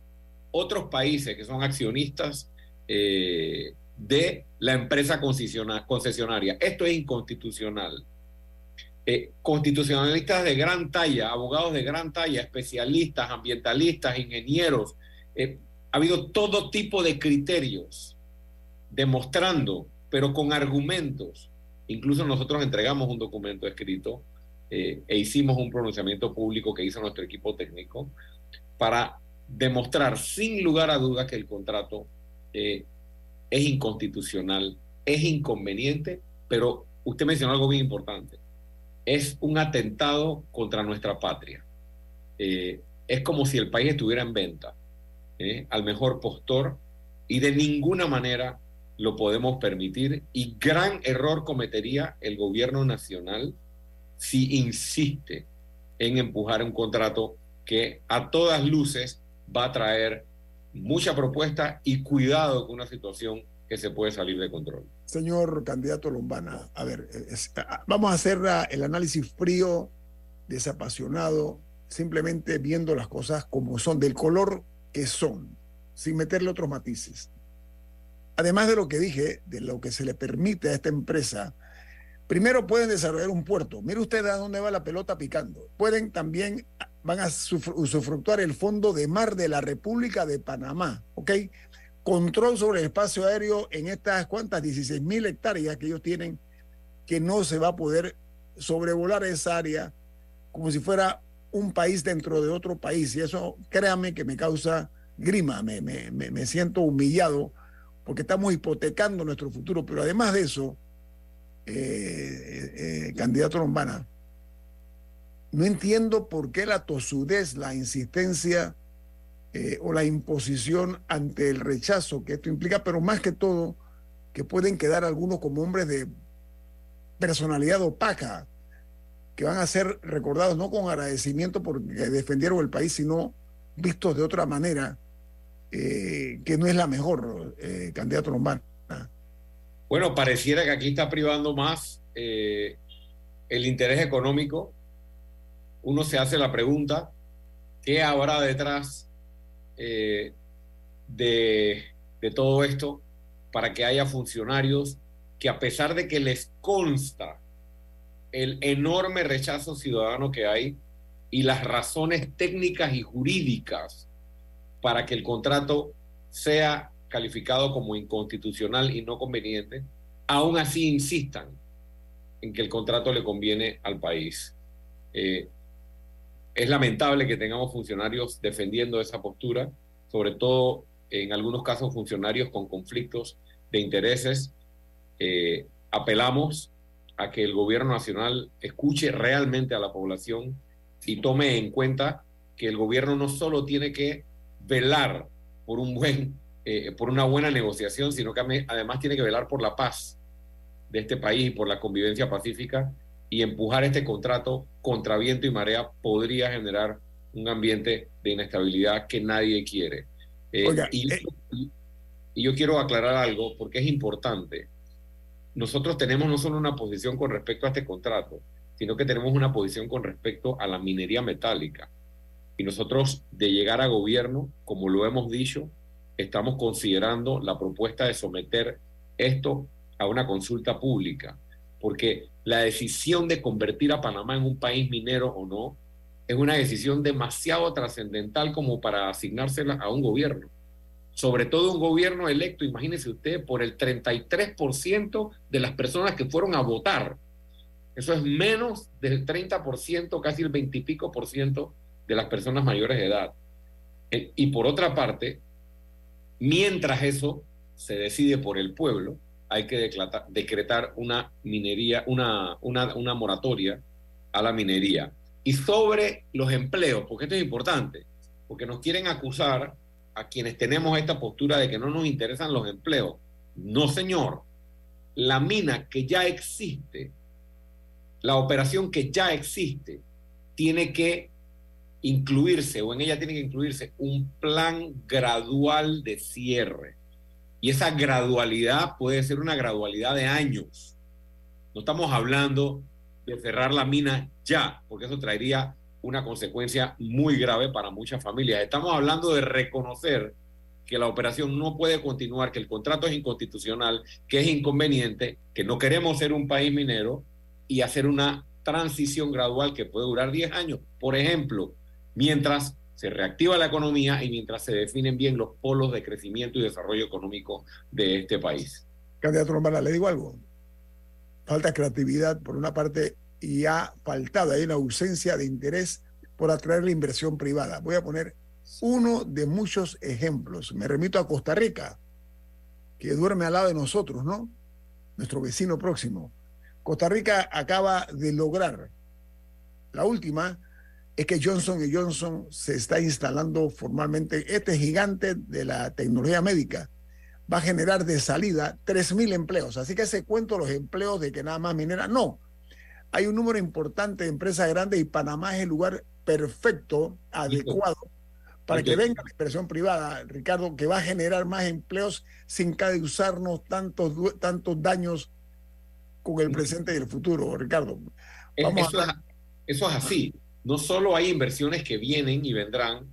otros países que son accionistas eh, de la empresa concesionaria. Esto es inconstitucional. Eh, constitucionalistas de gran talla, abogados de gran talla, especialistas, ambientalistas, ingenieros, ha habido todo tipo de criterios demostrando, pero con argumentos. Incluso nosotros entregamos un documento escrito eh, e hicimos un pronunciamiento público que hizo nuestro equipo técnico para demostrar sin lugar a dudas que el contrato eh, es inconstitucional, es inconveniente, pero usted mencionó algo bien importante. Es un atentado contra nuestra patria. Eh, es como si el país estuviera en venta al mejor postor y de ninguna manera lo podemos permitir y gran error cometería el gobierno nacional si insiste en empujar un contrato que a todas luces va a traer mucha propuesta y cuidado con una situación que se puede salir de control. Señor candidato Lombana, a ver, vamos a hacer el análisis frío, desapasionado, simplemente viendo las cosas como son, del color que son, sin meterle otros matices. Además de lo que dije, de lo que se le permite a esta empresa, primero pueden desarrollar un puerto. Mire usted a dónde va la pelota picando. Pueden también, van a usufructuar el fondo de mar de la República de Panamá, ¿ok? Control sobre el espacio aéreo en estas cuantas 16 mil hectáreas que ellos tienen, que no se va a poder sobrevolar esa área como si fuera un país dentro de otro país. Y eso, créame que me causa grima, me, me, me, siento humillado porque estamos hipotecando nuestro futuro. Pero además de eso, eh, eh, eh, candidato Lombana, no entiendo por qué la tosudez, la insistencia o la imposición ante el rechazo que esto implica, pero más que todo, que pueden quedar algunos como hombres de personalidad opaca, que van a ser recordados no con agradecimiento porque defendieron el país, sino vistos de otra manera, eh, que no es la mejor, eh, candidato Lombana. Bueno, pareciera que aquí está privando más eh, el interés económico. Uno se hace la pregunta, ¿qué habrá detrás de, de todo esto para que haya funcionarios que a pesar de que les consta el enorme rechazo ciudadano que hay y las razones técnicas y jurídicas para que el contrato sea calificado como inconstitucional y no conveniente, aún así insistan en que el contrato le conviene al país. Eh, es lamentable que tengamos funcionarios defendiendo esa postura, sobre todo en algunos casos funcionarios con conflictos de intereses. Eh, apelamos a que el gobierno nacional escuche realmente a la población y tome en cuenta que el gobierno no solo tiene que velar por un buen, eh, por una buena negociación, sino que además tiene que velar por la paz de este país y por la convivencia pacífica y empujar este contrato contra viento y marea podría generar un ambiente de inestabilidad que nadie quiere. Eh, y, eh, y yo quiero aclarar algo porque es importante nosotros tenemos no solo una posición con respecto a este contrato, sino que tenemos una posición con respecto a la minería metálica. Y nosotros, de llegar a gobierno, como lo hemos dicho, estamos considerando la propuesta de someter esto a una consulta pública, porque la decisión de convertir a Panamá en un país minero o no es una decisión demasiado trascendental como para asignársela a un gobierno sobre todo un gobierno electo, imagínese usted, por el 33% de las personas que fueron a votar. Eso es menos del 30%, casi el 20 y pico por ciento de las personas mayores de edad. Eh, y por otra parte, mientras eso se decide por el pueblo, hay que decretar una minería, una, una, una moratoria a la minería. Y sobre los empleos, porque esto es importante, porque nos quieren acusar a quienes tenemos esta postura de que no nos interesan los empleos. No, señor. La mina que ya existe, la operación que ya existe, tiene que incluirse, o en ella tiene que incluirse, un plan gradual de cierre. Y esa gradualidad puede ser una gradualidad de años. No estamos hablando de cerrar la mina ya, porque eso traería una consecuencia muy grave para muchas familias. Estamos hablando de reconocer que la operación no puede continuar, que el contrato es inconstitucional, que es inconveniente, que no queremos ser un país minero y hacer una transición gradual que puede durar 10 años. Por ejemplo, mientras se reactiva la economía y mientras se definen bien los polos de crecimiento y desarrollo económico de este país. Candidato Lombana, le digo algo. Falta creatividad por una parte y ha faltado, hay una ausencia de interés por atraer la inversión privada. Voy a poner uno de muchos ejemplos. Me remito a Costa Rica, que duerme al lado de nosotros, ¿no? Nuestro vecino próximo. Costa Rica acaba de lograr la última es que Johnson Johnson se está instalando formalmente. Este gigante de la tecnología médica va a generar de salida 3.000 empleos. Así que ese cuento los empleos de que nada más minera, no. Hay un número importante de empresas grandes y Panamá es el lugar perfecto, adecuado, para que venga la inversión privada, Ricardo, que va a generar más empleos sin causarnos tantos, tantos daños con el presente y el futuro, Ricardo. Vamos eso, a... eso es así no solo hay inversiones que vienen y vendrán,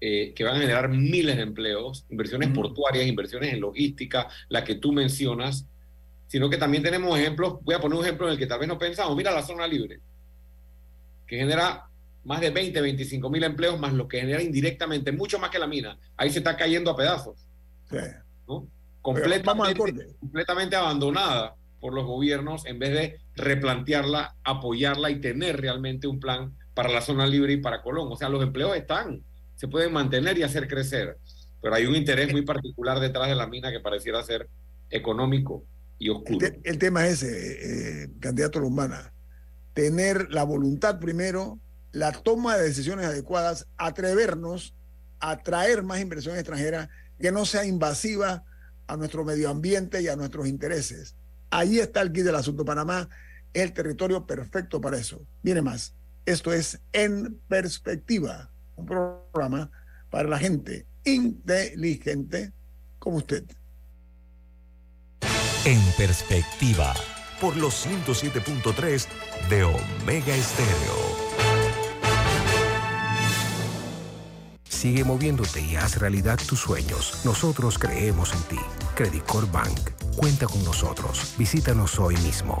eh, que van a generar miles de empleos, inversiones portuarias, inversiones en logística, la que tú mencionas, sino que también tenemos ejemplos, voy a poner un ejemplo en el que tal vez no pensamos, mira la zona libre, que genera más de 20, 25 mil empleos, más lo que genera indirectamente, mucho más que la mina. Ahí se está cayendo a pedazos. Sí. Completamente, completamente abandonada por los gobiernos en vez de replantearla, apoyarla y tener realmente un plan para la zona libre y para Colón. O sea, los empleos están, se pueden mantener y hacer crecer, pero hay un interés muy particular detrás de la mina que pareciera ser económico y oscuro. El, tema es ese, eh, candidato Lombana, tener la voluntad primero, la toma de decisiones adecuadas, atrevernos a traer más inversión extranjera que no sea invasiva a nuestro medio ambiente y a nuestros intereses. Ahí está el kit del asunto. Panamá es el territorio perfecto para eso. Viene más. Esto es En Perspectiva, un programa para la gente inteligente como usted. En Perspectiva, por los 107.3 de Omega Estéreo. Sigue moviéndote y haz realidad tus sueños. Nosotros creemos en ti. Credit Bank. Cuenta con nosotros. Visítanos hoy mismo.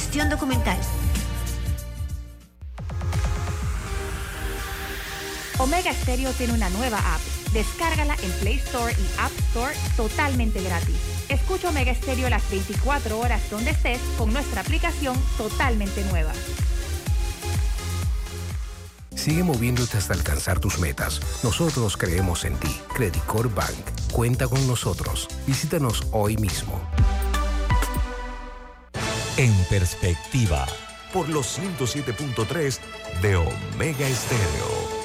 documental. Omega Stereo tiene una nueva app. Descárgala en Play Store y App Store totalmente gratis. Escucha Omega Stereo las 24 horas donde estés con nuestra aplicación totalmente nueva. Sigue moviéndote hasta alcanzar tus metas. Nosotros creemos en ti. Credit Bank. Cuenta con nosotros. Visítanos hoy mismo. En perspectiva, por los 107.3 de Omega Estéreo.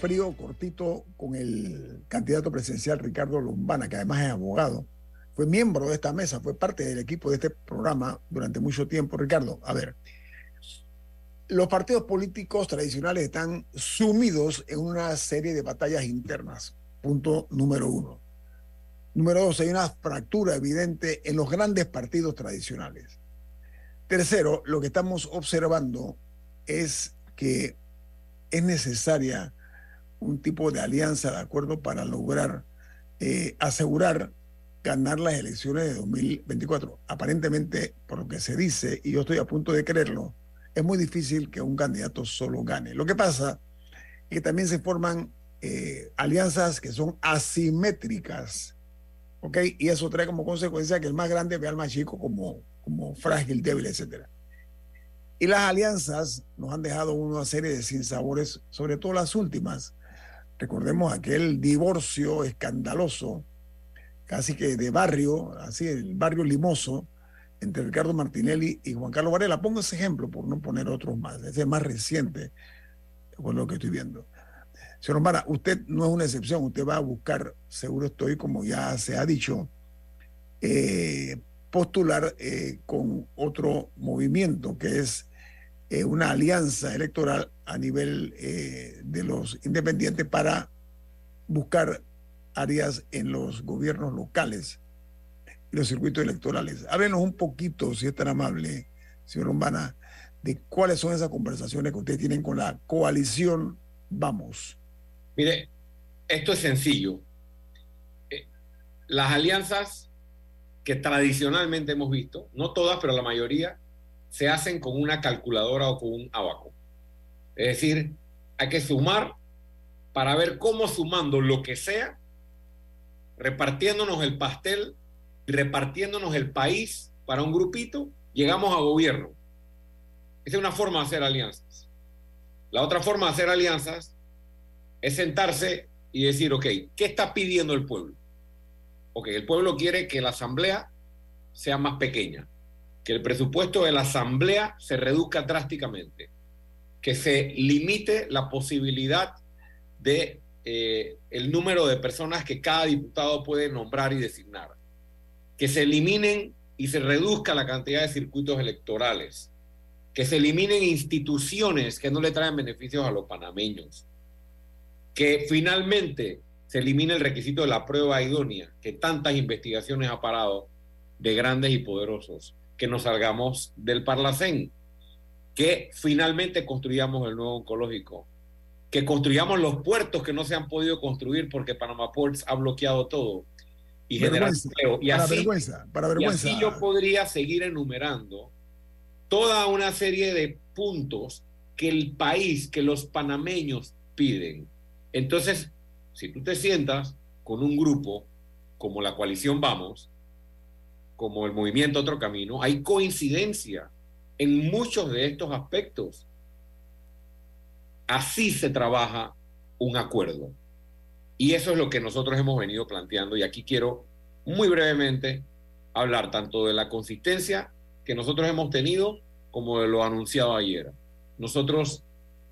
frío, cortito, con el candidato presidencial Ricardo Lombana, que además es abogado. Fue miembro de esta mesa, fue parte del equipo de este programa durante mucho tiempo. Ricardo, a ver, los partidos políticos tradicionales están sumidos en una serie de batallas internas. Punto número uno. Número dos, hay una fractura evidente en los grandes partidos tradicionales. Tercero, lo que estamos observando es que es necesaria un tipo de alianza, ¿de acuerdo?, para lograr eh, asegurar ganar las elecciones de 2024. Aparentemente, por lo que se dice, y yo estoy a punto de creerlo, es muy difícil que un candidato solo gane. Lo que pasa es que también se forman eh, alianzas que son asimétricas, ¿ok? Y eso trae como consecuencia que el más grande vea al más chico como, como frágil, débil, etcétera. Y las alianzas nos han dejado una serie de sinsabores, sobre todo las últimas. Recordemos aquel divorcio escandaloso, casi que de barrio, así, el barrio limoso, entre Ricardo Martinelli y Juan Carlos Varela. Pongo ese ejemplo por no poner otros más, ese es más reciente, con lo que estoy viendo. Señor Romana, usted no es una excepción, usted va a buscar, seguro estoy, como ya se ha dicho, eh, postular eh, con otro movimiento que es eh, una alianza electoral a nivel de los independientes para buscar áreas en los gobiernos locales y los circuitos electorales. Háblenos un poquito, si es tan amable, señor Lombana, de cuáles son esas conversaciones que ustedes tienen con la coalición Vamos. Mire, esto es sencillo. Eh, las alianzas que tradicionalmente hemos visto, no todas, pero la mayoría, se hacen con una calculadora o con un abaco. Es decir, hay que sumar para ver cómo sumando lo que sea, repartiéndonos el pastel, repartiéndonos el país para un grupito, llegamos a gobierno. Esa es una forma de hacer alianzas. La otra forma de hacer alianzas es sentarse y decir, ok, ¿qué está pidiendo el pueblo? Ok, el pueblo quiere que la asamblea sea más pequeña, que el presupuesto de la asamblea se reduzca drásticamente, que se limite la posibilidad de eh, el número de personas que cada diputado puede nombrar y designar, que se eliminen y se reduzca la cantidad de circuitos electorales, que se eliminen instituciones que no le traen beneficios a los panameños, que finalmente se elimine el requisito de la prueba idónea, que tantas investigaciones ha parado de grandes y poderosos, que nos salgamos del Parlacén, que finalmente construyamos el nuevo oncológico, que construyamos los puertos que no se han podido construir porque Panama Ports ha bloqueado todo y empleo. Y para así, vergüenza, para vergüenza. Y así yo podría seguir enumerando toda una serie de puntos que el país, que los panameños piden. Entonces, si tú te sientas con un grupo como la coalición Vamos, como el movimiento Otro Camino, hay coincidencia en muchos de estos aspectos. Así se trabaja un acuerdo. Y eso es lo que nosotros hemos venido planteando. Y aquí quiero muy brevemente hablar tanto de la consistencia que nosotros hemos tenido como de lo anunciado ayer. Nosotros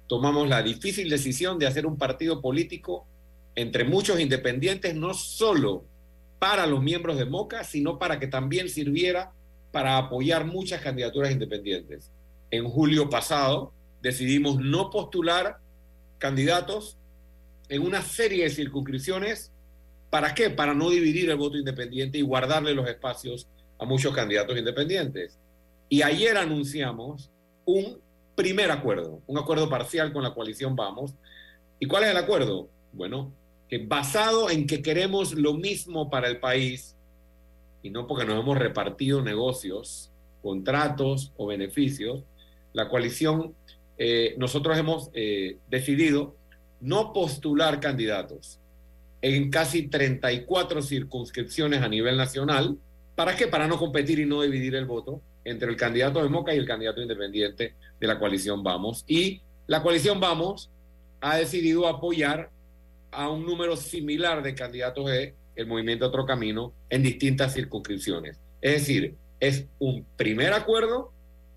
tomamos la difícil decisión de hacer un partido político entre muchos independientes, no solo para los miembros de Moca, sino para que también sirviera para apoyar muchas candidaturas independientes. En julio pasado decidimos no postular candidatos en una serie de circunscripciones. ¿Para qué? Para no dividir el voto independiente y guardarle los espacios a muchos candidatos independientes. Y ayer anunciamos un primer acuerdo, un acuerdo parcial con la coalición Vamos. ¿Y cuál es el acuerdo? Bueno, que basado en que queremos lo mismo para el país, y no porque nos hemos repartido negocios, contratos o beneficios, la coalición, eh, nosotros hemos eh, decidido no postular candidatos en casi 34 circunscripciones a nivel nacional. ¿Para qué? Para no competir y no dividir el voto entre el candidato de Moca y el candidato independiente de la coalición Vamos. Y la coalición Vamos ha decidido apoyar a un número similar de candidatos de el movimiento Otro Camino en distintas circunscripciones. Es decir, es un primer acuerdo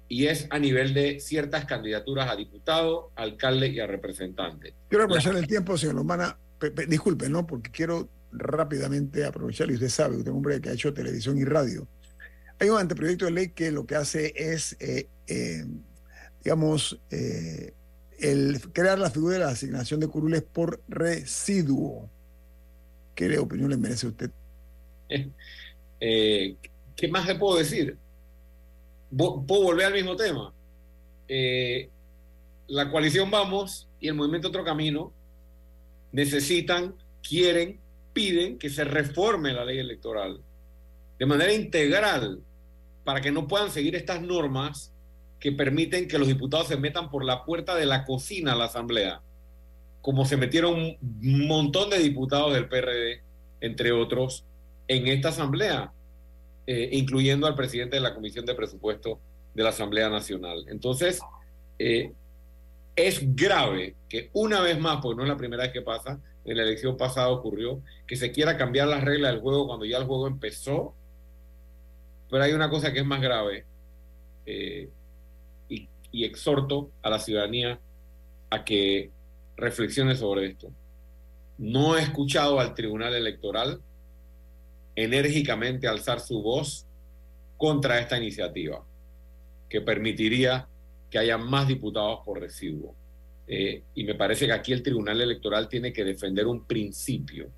y es a nivel de ciertas candidaturas a diputado, alcalde y a representante. Quiero aprovechar el tiempo, señor Lomana. Disculpe, ¿no? Porque quiero rápidamente aprovechar, y usted sabe, usted es un hombre que ha hecho televisión y radio. Hay un anteproyecto de ley que lo que hace es, eh, eh, digamos, eh, el crear la figura de la asignación de curules por residuo. ¿Qué opinión le merece usted? Eh, ¿Qué más le puedo decir? ¿Puedo volver al mismo tema? Eh, la coalición Vamos y el movimiento Otro Camino necesitan, quieren, piden que se reforme la ley electoral de manera integral para que no puedan seguir estas normas que permiten que los diputados se metan por la puerta de la cocina a la Asamblea, como se metieron un montón de diputados del PRD, entre otros, en esta Asamblea, eh, incluyendo al presidente de la Comisión de Presupuesto de la Asamblea Nacional. Entonces, eh, es grave que una vez más, porque no es la primera vez que pasa, en la elección pasada ocurrió, que se quiera cambiar las reglas del juego cuando ya el juego empezó. Pero hay una cosa que es más grave, eh, y exhorto a la ciudadanía a que reflexione sobre esto. no he escuchado al Tribunal Electoral enérgicamente alzar su voz contra esta iniciativa, que permitiría que haya más diputados por residuo. Eh, y me parece que aquí el Tribunal Electoral tiene que defender un principio.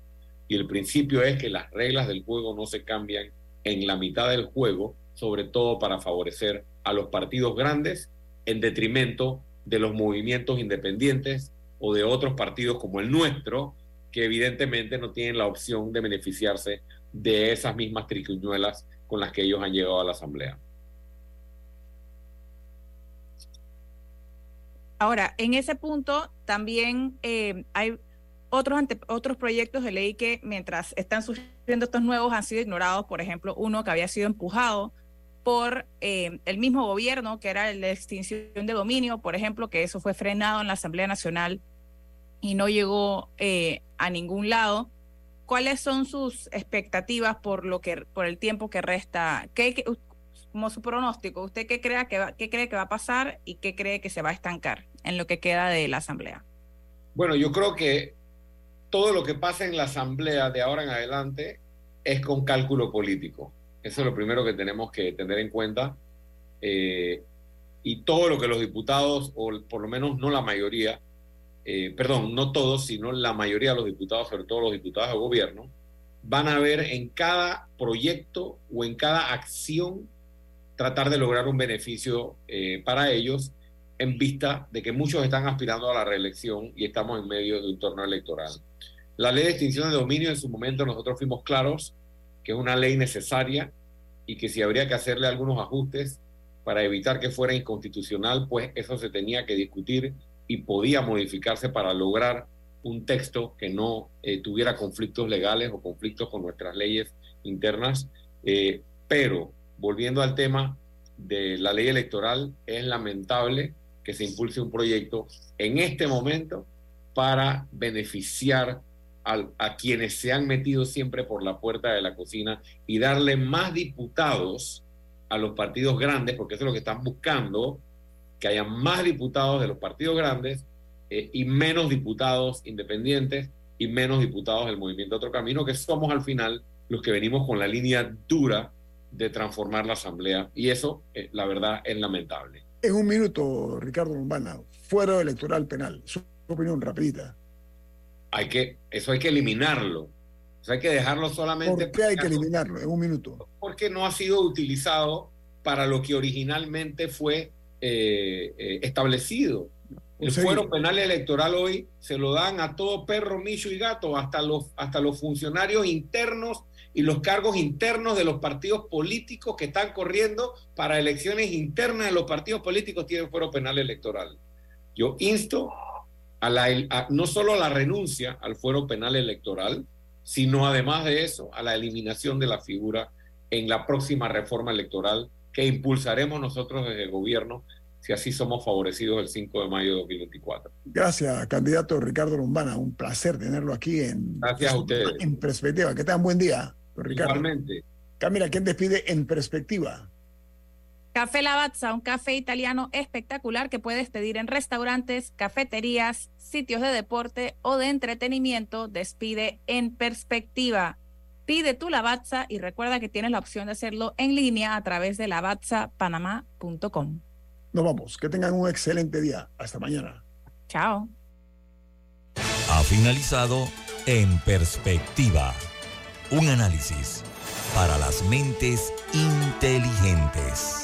Y el principio es que las reglas del juego no se cambian en la mitad del juego, sobre todo para favorecer a los partidos grandes en detrimento de los movimientos independientes o de otros partidos como el nuestro, que evidentemente no tienen la opción de beneficiarse de esas mismas triquiñuelas con las que ellos han llegado a la Asamblea. Ahora, en ese punto también eh, hay otros, otros proyectos de ley que mientras están surgiendo estos nuevos han sido ignorados. Por ejemplo, uno que había sido empujado por eh, el mismo gobierno, que era la extinción de dominio, por ejemplo, que eso fue frenado en la Asamblea Nacional y no llegó eh, a ningún lado. ¿Cuáles son sus expectativas por lo que por el tiempo que resta? ¿Qué, como su pronóstico, ¿usted qué, crea que va, qué cree que va a pasar y qué cree que se va a estancar en lo que queda de la Asamblea? Bueno, yo creo que todo lo que pasa en la Asamblea de ahora en adelante es con cálculo político. Eso es lo primero que tenemos que tener en cuenta. Eh, y todo lo que los diputados, o por lo menos no la mayoría, eh, perdón, no todos, sino la mayoría de los diputados, sobre todo los diputados de gobierno, van a ver en cada proyecto o en cada acción tratar de lograr un beneficio eh, para ellos en vista de que muchos están aspirando a la reelección y estamos en medio de un torneo electoral. La ley de extinción de dominio en su momento nosotros fuimos claros que es una ley necesaria y que si habría que hacerle algunos ajustes para evitar que fuera inconstitucional, pues eso se tenía que discutir y podía modificarse para lograr un texto que no eh, tuviera conflictos legales o conflictos con nuestras leyes internas. Eh, pero, volviendo al tema de la ley electoral, es lamentable que se impulse un proyecto en este momento para beneficiar a, quienes se han metido siempre por la puerta de la cocina y darle más diputados a los partidos grandes, porque eso es lo que están buscando, que haya más diputados de los partidos grandes eh, y menos diputados independientes y menos diputados del movimiento Otro Camino, que somos al final los que venimos con la línea dura de transformar la Asamblea. Y eso, eh, la verdad, es lamentable. En un minuto, Ricardo Lombana, fuero electoral penal. Su opinión rapidita hay que, eso hay que eliminarlo. Eso hay que dejarlo solamente. ¿Por qué hay que eliminarlo? En un minuto. Porque no ha sido utilizado para lo que originalmente fue eh, eh, establecido. El fuero penal electoral hoy se lo dan a todo perro, micho y gato, hasta los, hasta los funcionarios internos y los cargos internos de los partidos políticos que están corriendo para elecciones internas de los partidos políticos tienen fuero penal electoral. Yo insto no solo a la renuncia al fuero penal electoral, sino además de eso, a la eliminación de la figura en la próxima reforma electoral que impulsaremos nosotros desde el gobierno si así somos favorecidos el 5 de mayo de 2024. Gracias, candidato Ricardo Lombana. Un placer tenerlo aquí en, Gracias a ustedes. en perspectiva. Que tengan buen día, Ricardo. Igualmente. Camila, ¿quién despide en perspectiva? Café Lavazza, un café italiano espectacular que puedes pedir en restaurantes, cafeterías, sitios de deporte o de entretenimiento. Despide en perspectiva. Pide tu Lavazza y recuerda que tienes la opción de hacerlo en línea a través de lavazzapanamá.com. Nos vamos. Que tengan un excelente día. Hasta mañana. Chao. Ha finalizado En Perspectiva. Un análisis para las mentes inteligentes